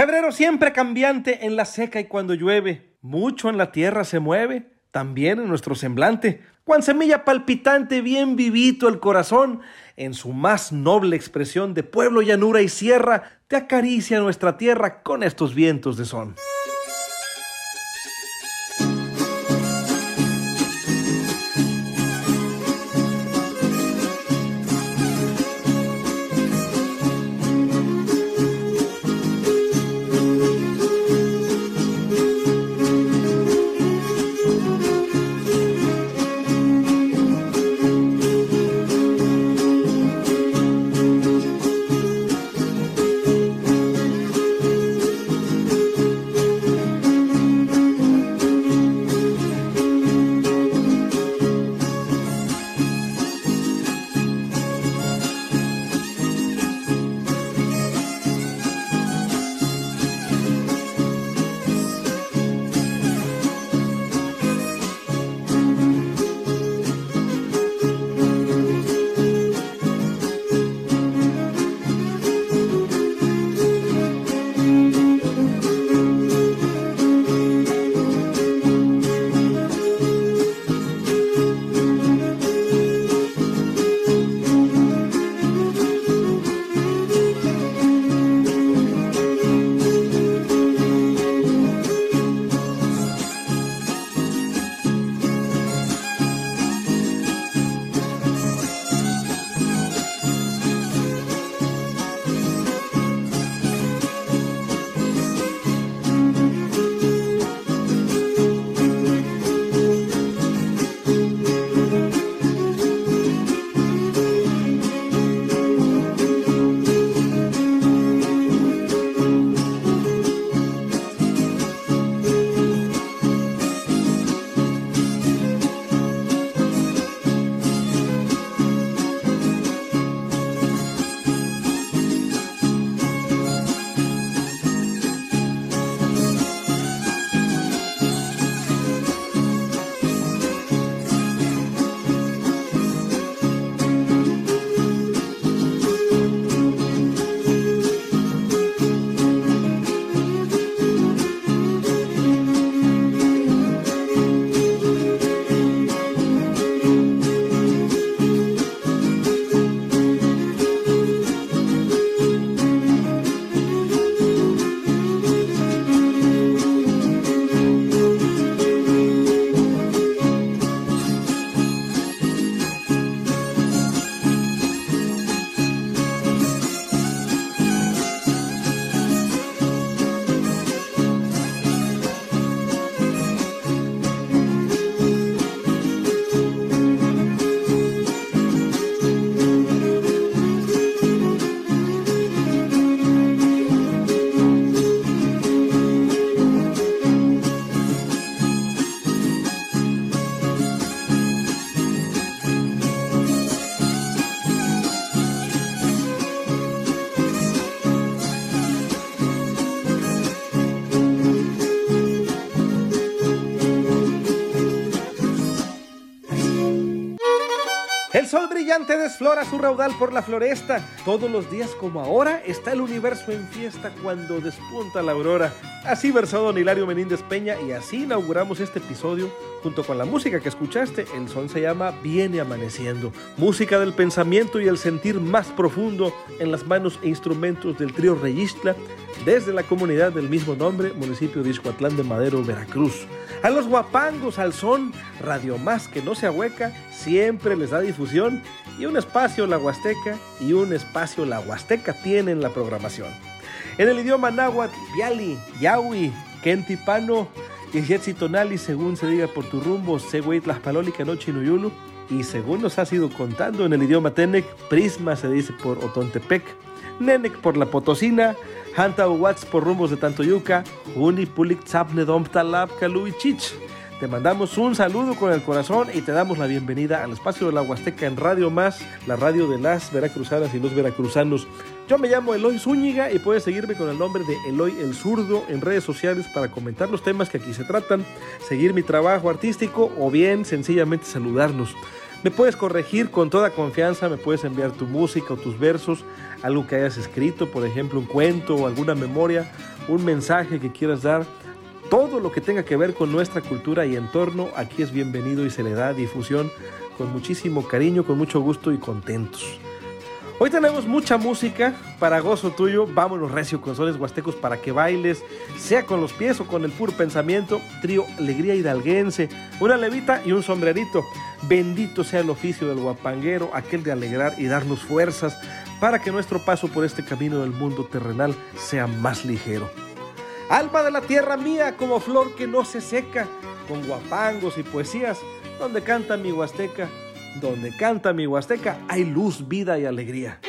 Febrero siempre cambiante en la seca y cuando llueve, mucho en la tierra se mueve, también en nuestro semblante, cuan semilla palpitante, bien vivito el corazón, en su más noble expresión de pueblo, llanura y sierra, te acaricia nuestra tierra con estos vientos de son. Brillante desflora su raudal por la floresta. Todos los días como ahora está el universo en fiesta cuando despunta la aurora. Así versó don Hilario Menéndez Peña y así inauguramos este episodio junto con la música que escuchaste. El son se llama Viene Amaneciendo. Música del pensamiento y el sentir más profundo en las manos e instrumentos del trío Reyistla desde la comunidad del mismo nombre, municipio de Iscuatlán de Madero, Veracruz. A los guapangos al son, Radio Más que no se ahueca, siempre les da difusión y un espacio la Huasteca y un espacio la Huasteca tienen la programación. En el idioma náhuatl, Viali, Yahui, Kentipano y Tonali, según se diga por tu rumbo, Següey Tlaspaloli, Canoche y y según nos ha sido contando en el idioma Tenec, Prisma se dice por Otontepec. Nenek por la Potosina, Hanta Uwats por rumbos de Tantoyuca, Uni Pulik Tzapne Talab Kaluichich. Te mandamos un saludo con el corazón y te damos la bienvenida al espacio de la Huasteca en Radio Más, la radio de las veracruzanas y los veracruzanos. Yo me llamo Eloy Zúñiga y puedes seguirme con el nombre de Eloy el Zurdo en redes sociales para comentar los temas que aquí se tratan, seguir mi trabajo artístico o bien sencillamente saludarnos. Me puedes corregir con toda confianza, me puedes enviar tu música o tus versos, algo que hayas escrito, por ejemplo, un cuento o alguna memoria, un mensaje que quieras dar todo lo que tenga que ver con nuestra cultura y entorno, aquí es bienvenido y se le da difusión con muchísimo cariño, con mucho gusto y contentos. Hoy tenemos mucha música para gozo tuyo. Vámonos recio con sones huastecos para que bailes, sea con los pies o con el puro pensamiento. Trío Alegría Hidalguense, una levita y un sombrerito. Bendito sea el oficio del guapanguero, aquel de alegrar y darnos fuerzas para que nuestro paso por este camino del mundo terrenal sea más ligero. Alma de la tierra mía, como flor que no se seca, con guapangos y poesías, donde canta mi huasteca, donde canta mi huasteca, hay luz, vida y alegría.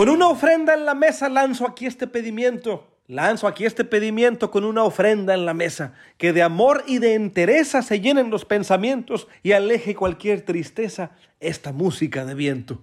Con una ofrenda en la mesa lanzo aquí este pedimiento. Lanzo aquí este pedimiento con una ofrenda en la mesa, que de amor y de entereza se llenen los pensamientos y aleje cualquier tristeza esta música de viento.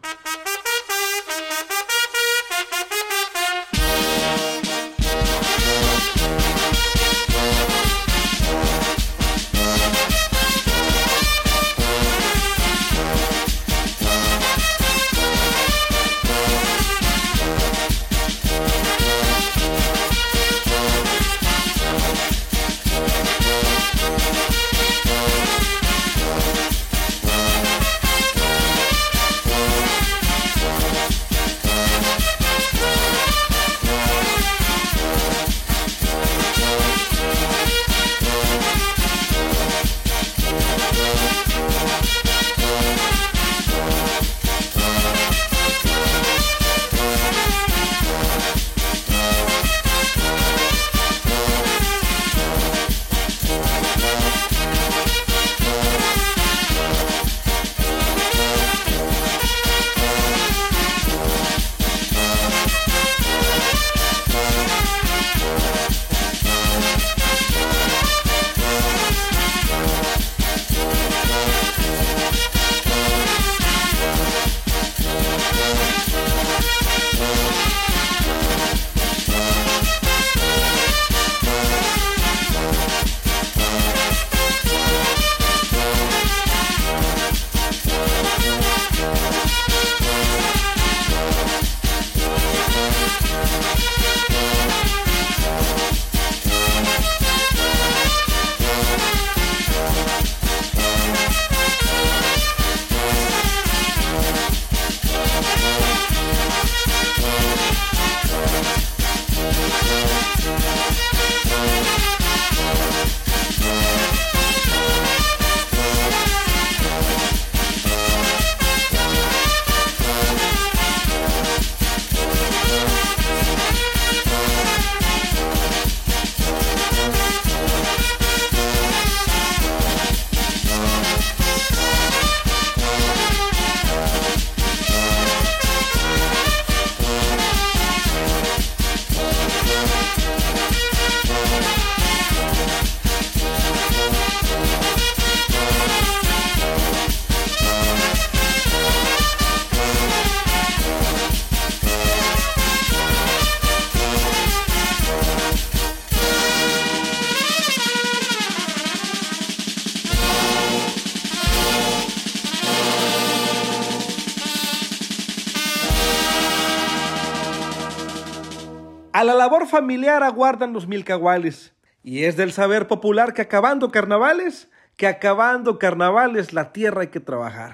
Familiar aguardan los milcahuales. Y es del saber popular que acabando carnavales, que acabando carnavales la tierra hay que trabajar.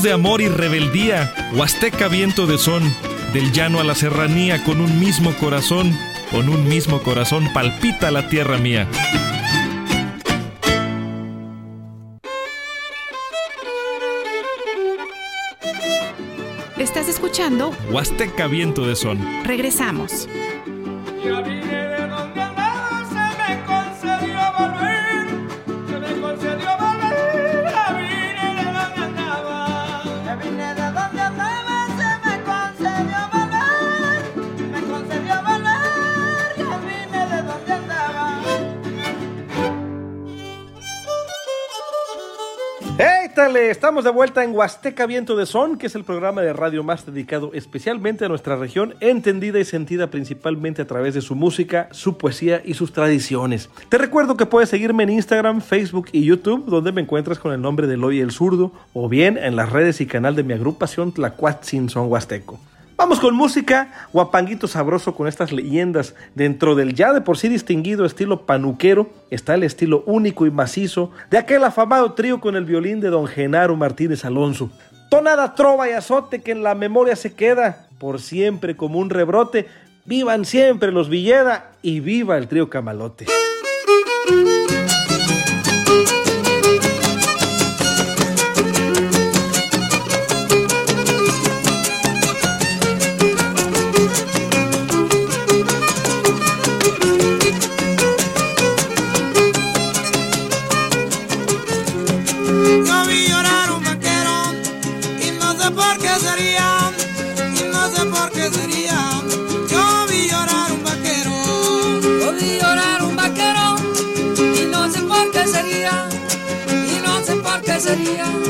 Voz de amor y rebeldía, Huasteca viento de son, del llano a la serranía con un mismo corazón, con un mismo corazón palpita la tierra mía. Estás escuchando Huasteca viento de son. Regresamos. Estamos de vuelta en Huasteca Viento de Son, que es el programa de radio más dedicado especialmente a nuestra región, entendida y sentida principalmente a través de su música, su poesía y sus tradiciones. Te recuerdo que puedes seguirme en Instagram, Facebook y YouTube, donde me encuentras con el nombre de Eloy el Zurdo, o bien en las redes y canal de mi agrupación Tlacuatzin Son Huasteco. Vamos con música, guapanguito sabroso con estas leyendas. Dentro del ya de por sí distinguido estilo panuquero está el estilo único y macizo de aquel afamado trío con el violín de don Genaro Martínez Alonso. Tonada, trova y azote que en la memoria se queda por siempre como un rebrote. Vivan siempre los Villeda y viva el trío Camalote. sería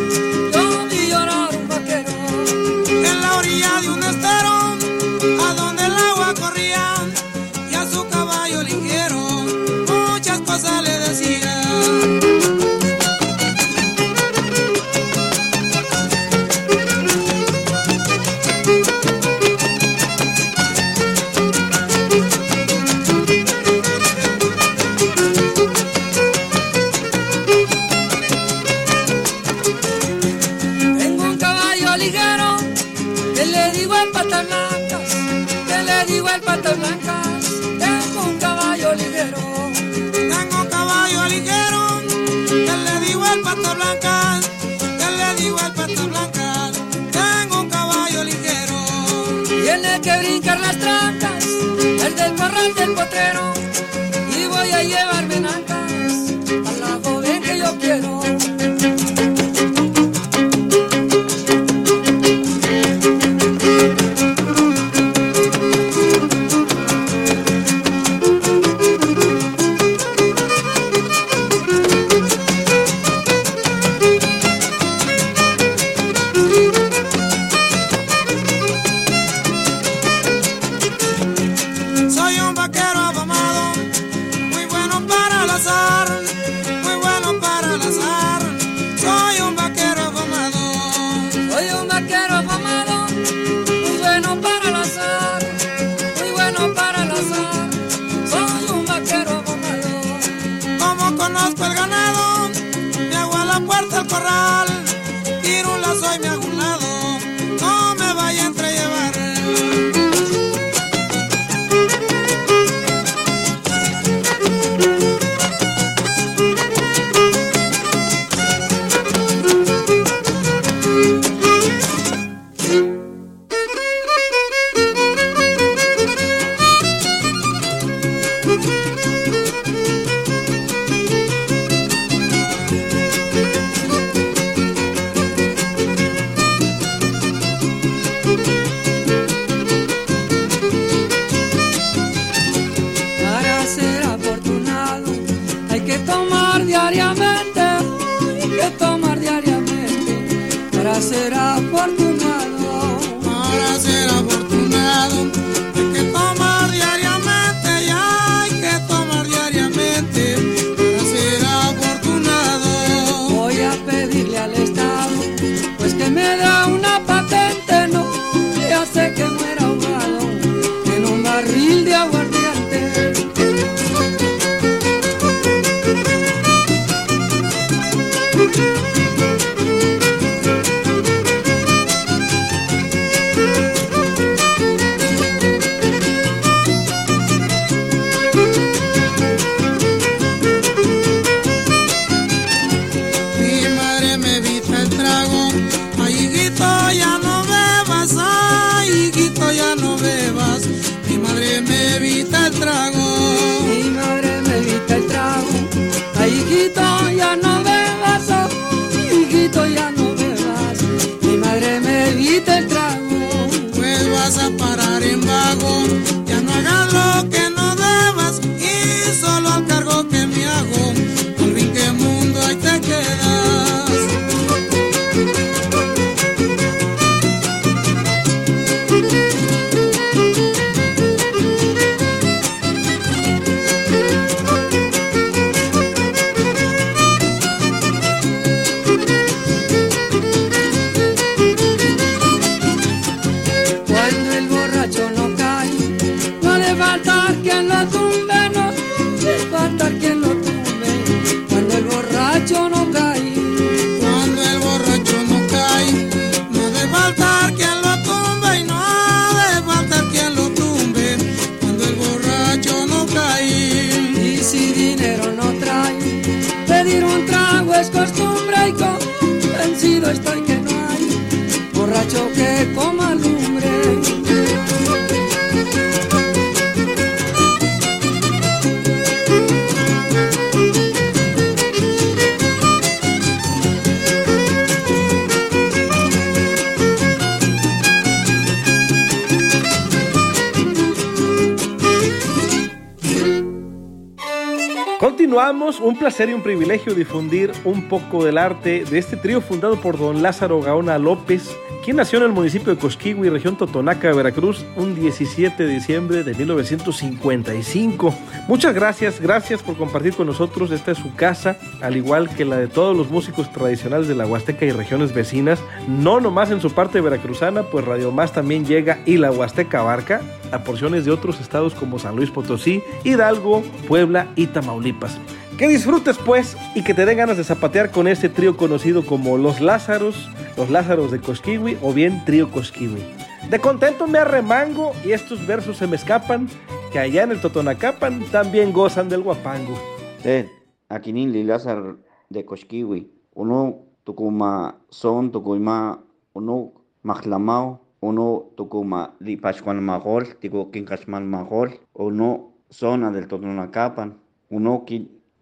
Un placer y un privilegio difundir un poco del arte de este trío fundado por don Lázaro Gaona López, quien nació en el municipio de Cosquigui, región Totonaca, Veracruz, un 17 de diciembre de 1955. Muchas gracias, gracias por compartir con nosotros. Esta es su casa, al igual que la de todos los músicos tradicionales de la Huasteca y regiones vecinas. No nomás en su parte veracruzana, pues Radio Más también llega y la Huasteca abarca a porciones de otros estados como San Luis Potosí, Hidalgo, Puebla y Tamaulipas. Que disfrutes pues y que te den ganas de zapatear con este trío conocido como Los Lázaros, Los Lázaros de Cosquiwi o bien Trío Cosquiwi. De contento me arremango y estos versos se me escapan, que allá en el Totonacapan también gozan del guapango. Ted, Aquinili Lázaro de Cosquiwi, uno tucuma son tucuma uno mahlamao, uno tucuma li Pascual Magol, tico Quincasmal Magol, uno zona del Totonacapan, uno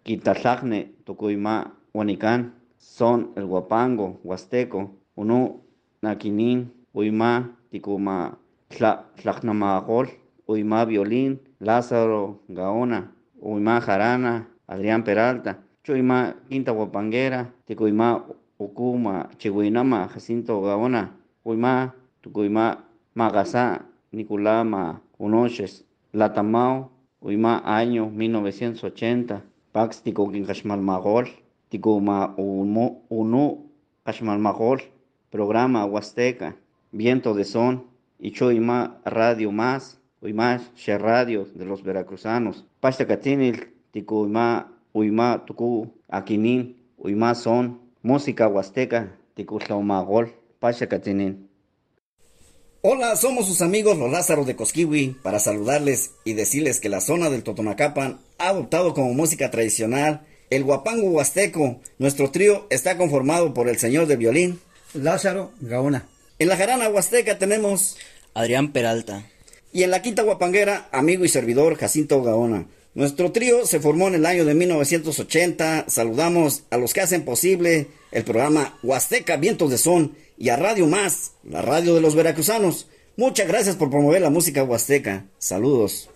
Quitasagne, Tucuyma, Huanicán, son el Guapango, Huasteco, uno Naquinin, Uima, Ticuma, Tlaxnamagol, Uima Violín, Lázaro Gaona, Uima Jarana, Adrián Peralta, Chuima Quinta Guapanguera, Ticuima Ucuma, Chihuinama, Jacinto Gaona, Uima, Tucuyma Magasá, Niculama, Unoches, Latamao, Uima año 1980, Pax tico Magol, tico ma uno, uno programa Huasteca, Viento de Son, y Choima Radio Más, Uima She Radio de los Veracruzanos, Pasta Catinil, tico Uima, Tucu, Aquinin, Uima Son, Música Huasteca, tico Magol, Pasta Catinil. Hola, somos sus amigos los Lázaros de Cosquiwi para saludarles y decirles que la zona del Totonacapan ha adoptado como música tradicional el guapango huasteco. Nuestro trío está conformado por el señor de violín Lázaro Gaona. En la jarana huasteca tenemos Adrián Peralta. Y en la quinta guapanguera, amigo y servidor Jacinto Gaona. Nuestro trío se formó en el año de 1980. Saludamos a los que hacen posible el programa Huasteca Vientos de Son y a Radio Más, la radio de los veracruzanos. Muchas gracias por promover la música huasteca. Saludos.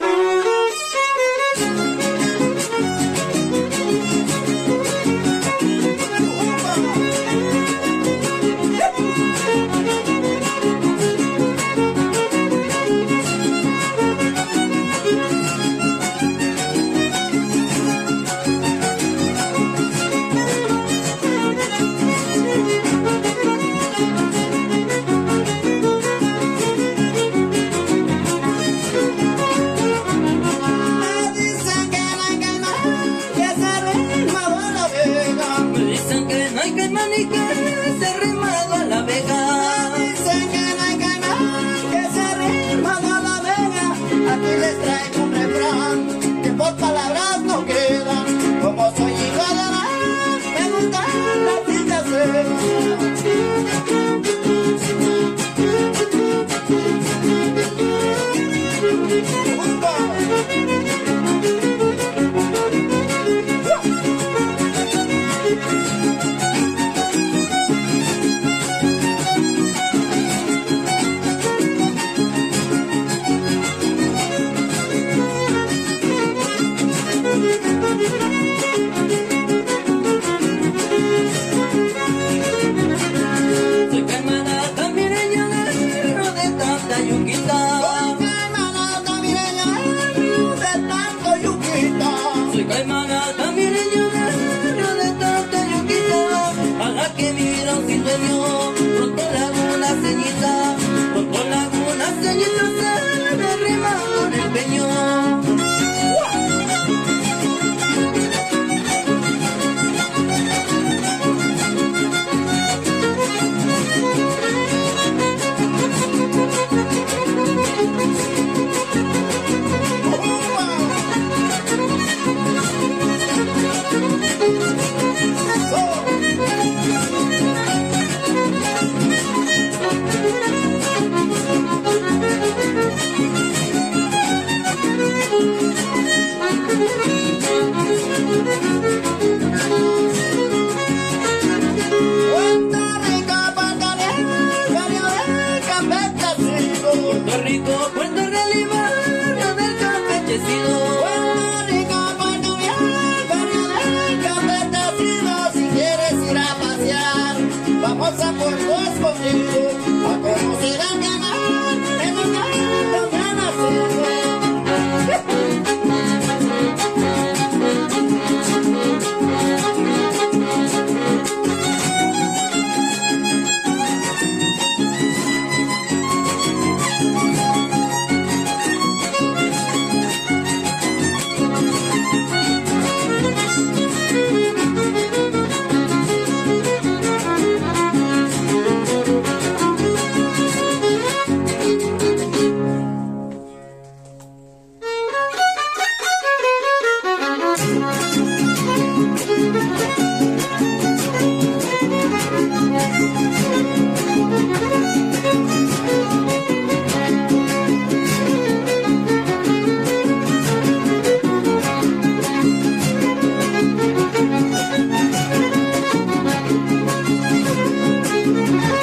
A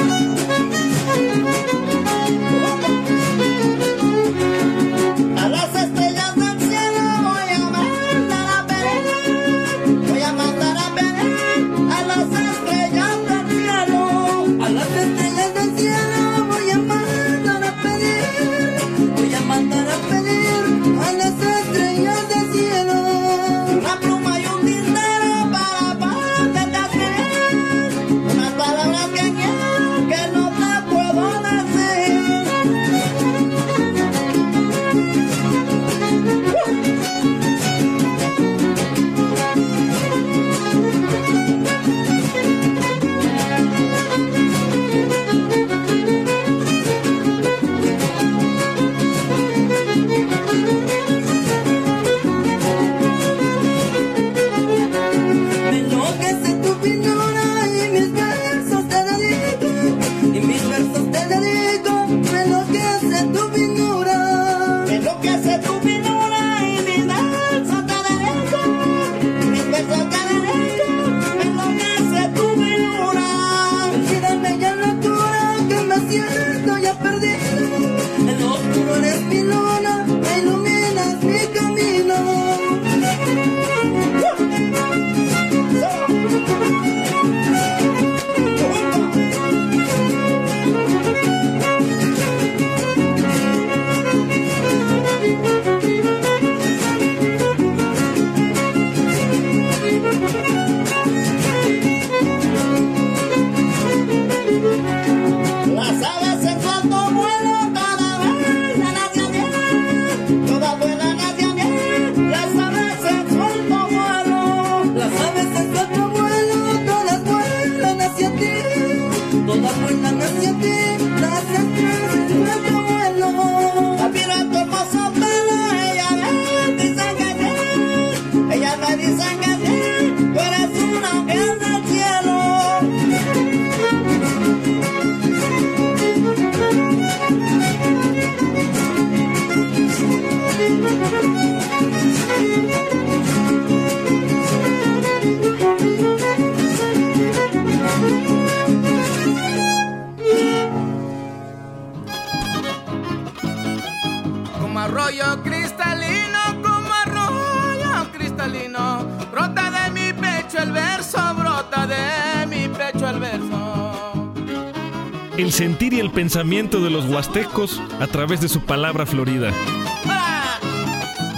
el pensamiento de los huastecos a través de su palabra florida.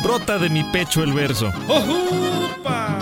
Brota de mi pecho el verso. ¡Ojupa!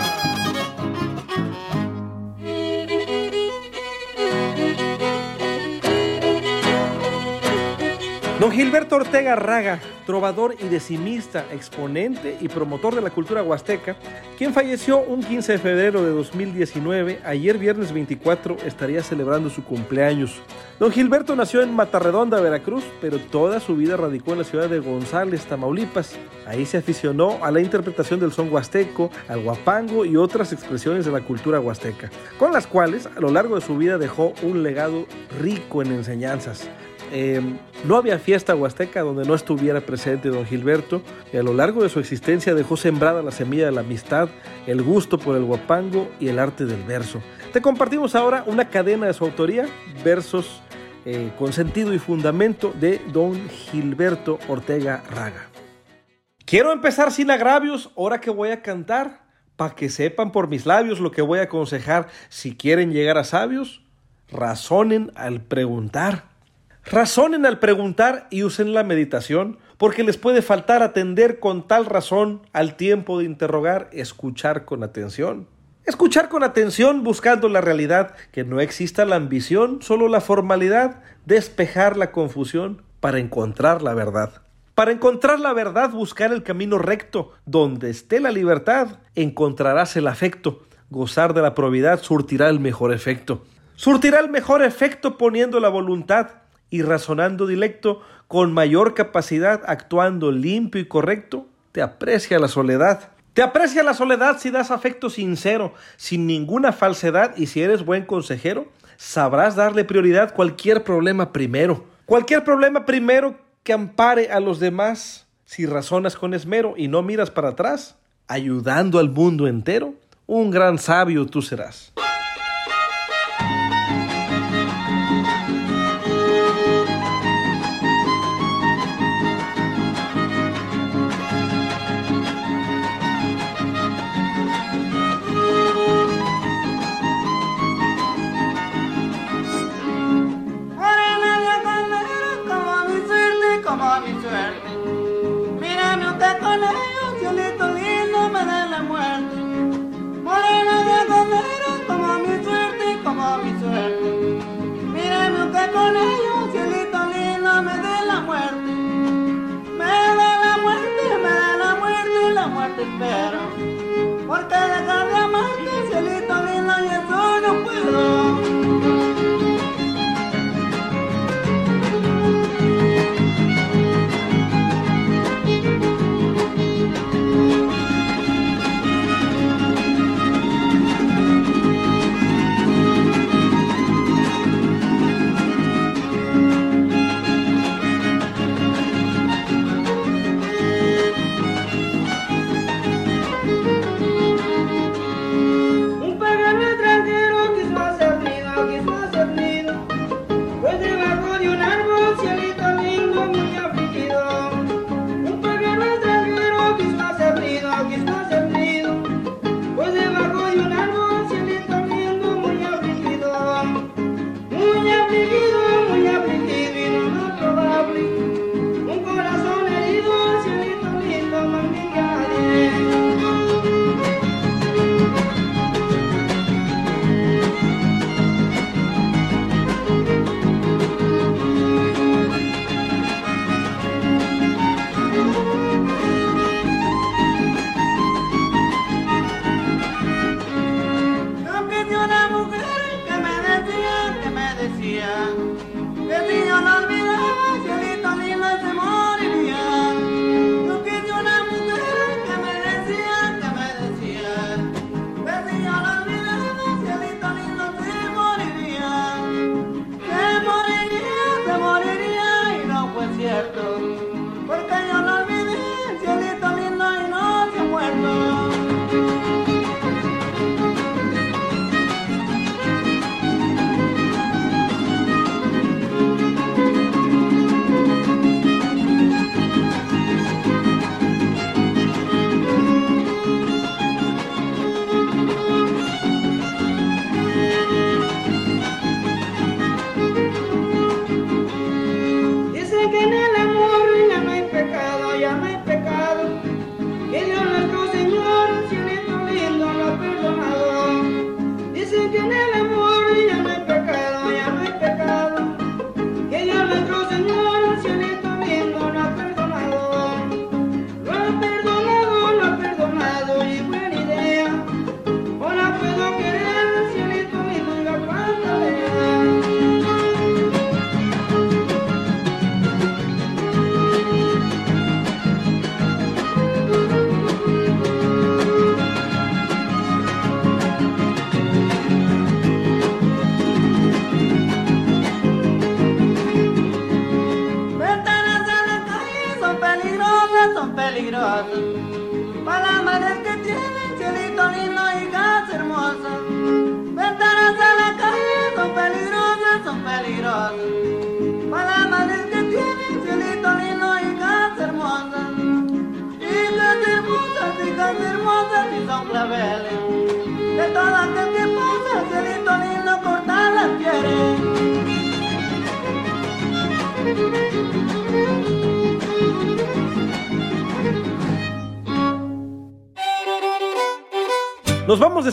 Don Gilberto Ortega Raga, trovador y decimista, exponente y promotor de la cultura huasteca, quien falleció un 15 de febrero de 2019, ayer viernes 24 estaría celebrando su cumpleaños. Don Gilberto nació en Matarredonda, Veracruz, pero toda su vida radicó en la ciudad de González, Tamaulipas. Ahí se aficionó a la interpretación del son huasteco, al guapango y otras expresiones de la cultura huasteca, con las cuales a lo largo de su vida dejó un legado rico en enseñanzas. Em, no había fiesta huasteca donde no estuviera presente don Gilberto, y a lo largo de su existencia dejó sembrada la semilla de la amistad, el gusto por el guapango y el arte del verso. Te compartimos ahora una cadena de su autoría, versos eh, con sentido y fundamento de don Gilberto Ortega Raga. Quiero empezar sin agravios, ahora que voy a cantar, para que sepan por mis labios lo que voy a aconsejar. Si quieren llegar a sabios, razonen al preguntar. Razonen al preguntar y usen la meditación, porque les puede faltar atender con tal razón al tiempo de interrogar, escuchar con atención. Escuchar con atención buscando la realidad, que no exista la ambición, solo la formalidad, despejar la confusión para encontrar la verdad. Para encontrar la verdad, buscar el camino recto, donde esté la libertad, encontrarás el afecto, gozar de la probidad surtirá el mejor efecto. Surtirá el mejor efecto poniendo la voluntad, y razonando directo, con mayor capacidad, actuando limpio y correcto, te aprecia la soledad. Te aprecia la soledad si das afecto sincero, sin ninguna falsedad y si eres buen consejero, sabrás darle prioridad cualquier problema primero. Cualquier problema primero que ampare a los demás, si razonas con esmero y no miras para atrás, ayudando al mundo entero, un gran sabio tú serás. quiero, porque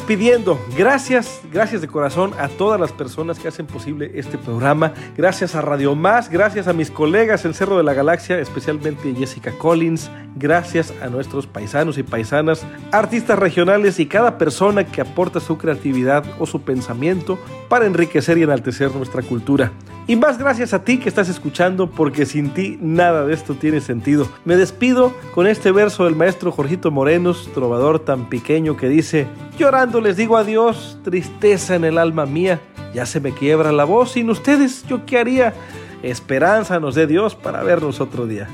despidiendo. Gracias, gracias de corazón a todas las personas que hacen posible este programa. Gracias a Radio Más, gracias a mis colegas en Cerro de la Galaxia, especialmente Jessica Collins. Gracias a nuestros paisanos y paisanas, artistas regionales y cada persona que aporta su creatividad o su pensamiento para enriquecer y enaltecer nuestra cultura. Y más gracias a ti que estás escuchando porque sin ti nada de esto tiene sentido. Me despido con este verso del maestro Jorgito Morenos, trovador tan pequeño que dice, llorando les digo adiós, tristeza en el alma mía, ya se me quiebra la voz, sin ustedes yo qué haría, esperanza nos dé Dios para vernos otro día.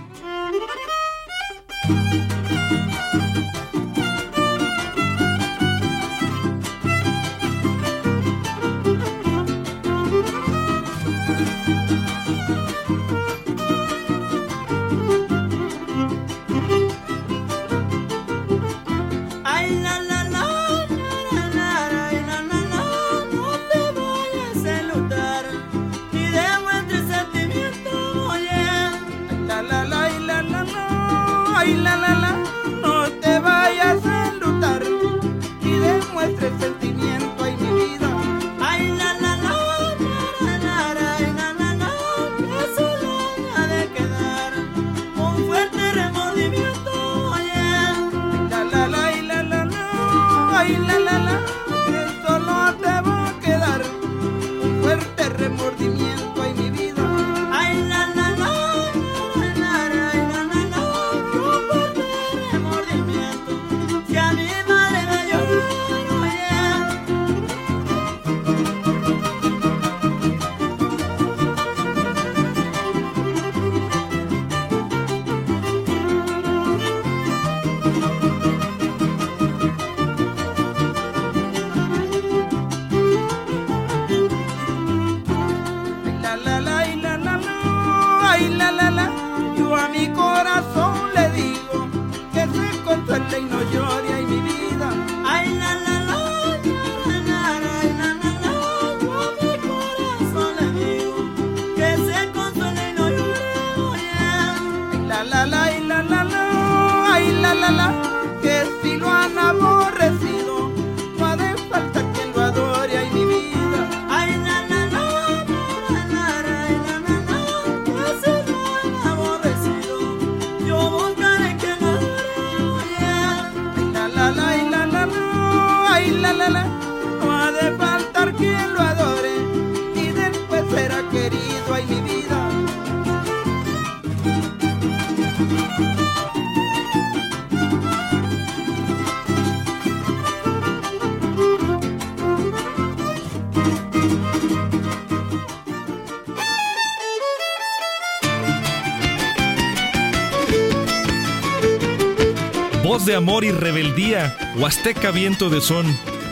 De amor y rebeldía, Huasteca viento de son,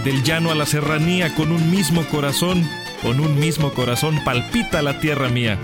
del llano a la serranía con un mismo corazón, con un mismo corazón palpita la tierra mía.